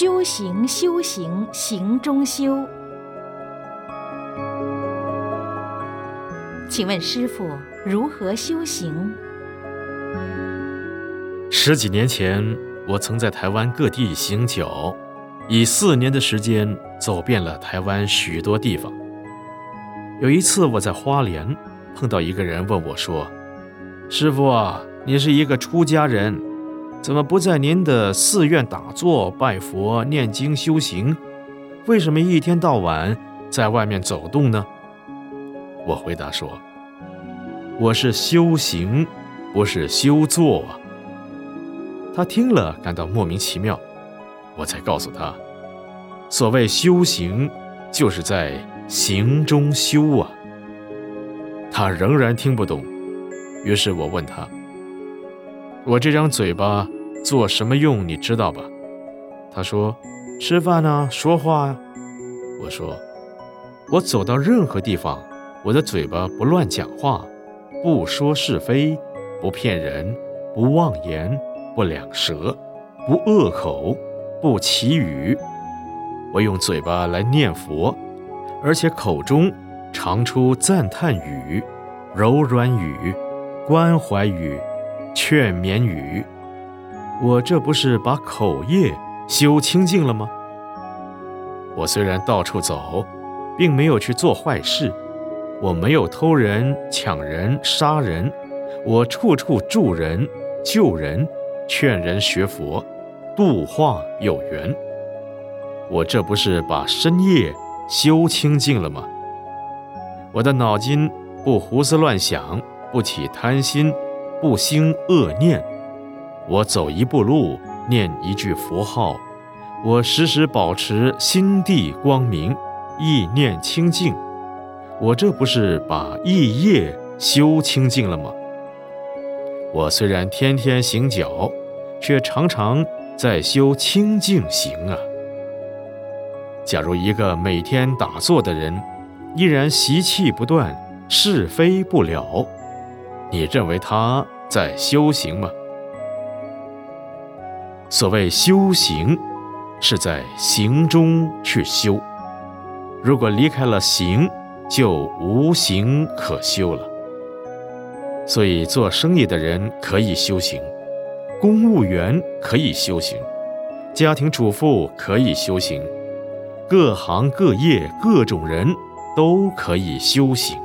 修行，修行，行中修。请问师傅如何修行？十几年前，我曾在台湾各地行脚，以四年的时间走遍了台湾许多地方。有一次，我在花莲碰到一个人，问我说：“师傅，你是一个出家人，怎么不在您的寺院打坐、拜佛、念经、修行？为什么一天到晚在外面走动呢？”我回答说：“我是修行，不是修坐。”他听了感到莫名其妙，我才告诉他：“所谓修行，就是在行中修啊。”他仍然听不懂，于是我问他：“我这张嘴巴做什么用？你知道吧？”他说：“吃饭呢，说话呀。”我说：“我走到任何地方。”我的嘴巴不乱讲话，不说是非，不骗人，不妄言，不两舌，不恶口，不绮语。我用嘴巴来念佛，而且口中常出赞叹语、柔软语、关怀语、劝勉语。我这不是把口业修清净了吗？我虽然到处走，并没有去做坏事。我没有偷人、抢人、杀人，我处处助人、救人、劝人学佛、度化有缘。我这不是把深夜修清净了吗？我的脑筋不胡思乱想，不起贪心，不兴恶念。我走一步路，念一句佛号，我时时保持心地光明，意念清净。我这不是把意业修清净了吗？我虽然天天行脚，却常常在修清净行啊。假如一个每天打坐的人，依然习气不断，是非不了，你认为他在修行吗？所谓修行，是在行中去修。如果离开了行，就无形可修了，所以做生意的人可以修行，公务员可以修行，家庭主妇可以修行，各行各业各种人都可以修行。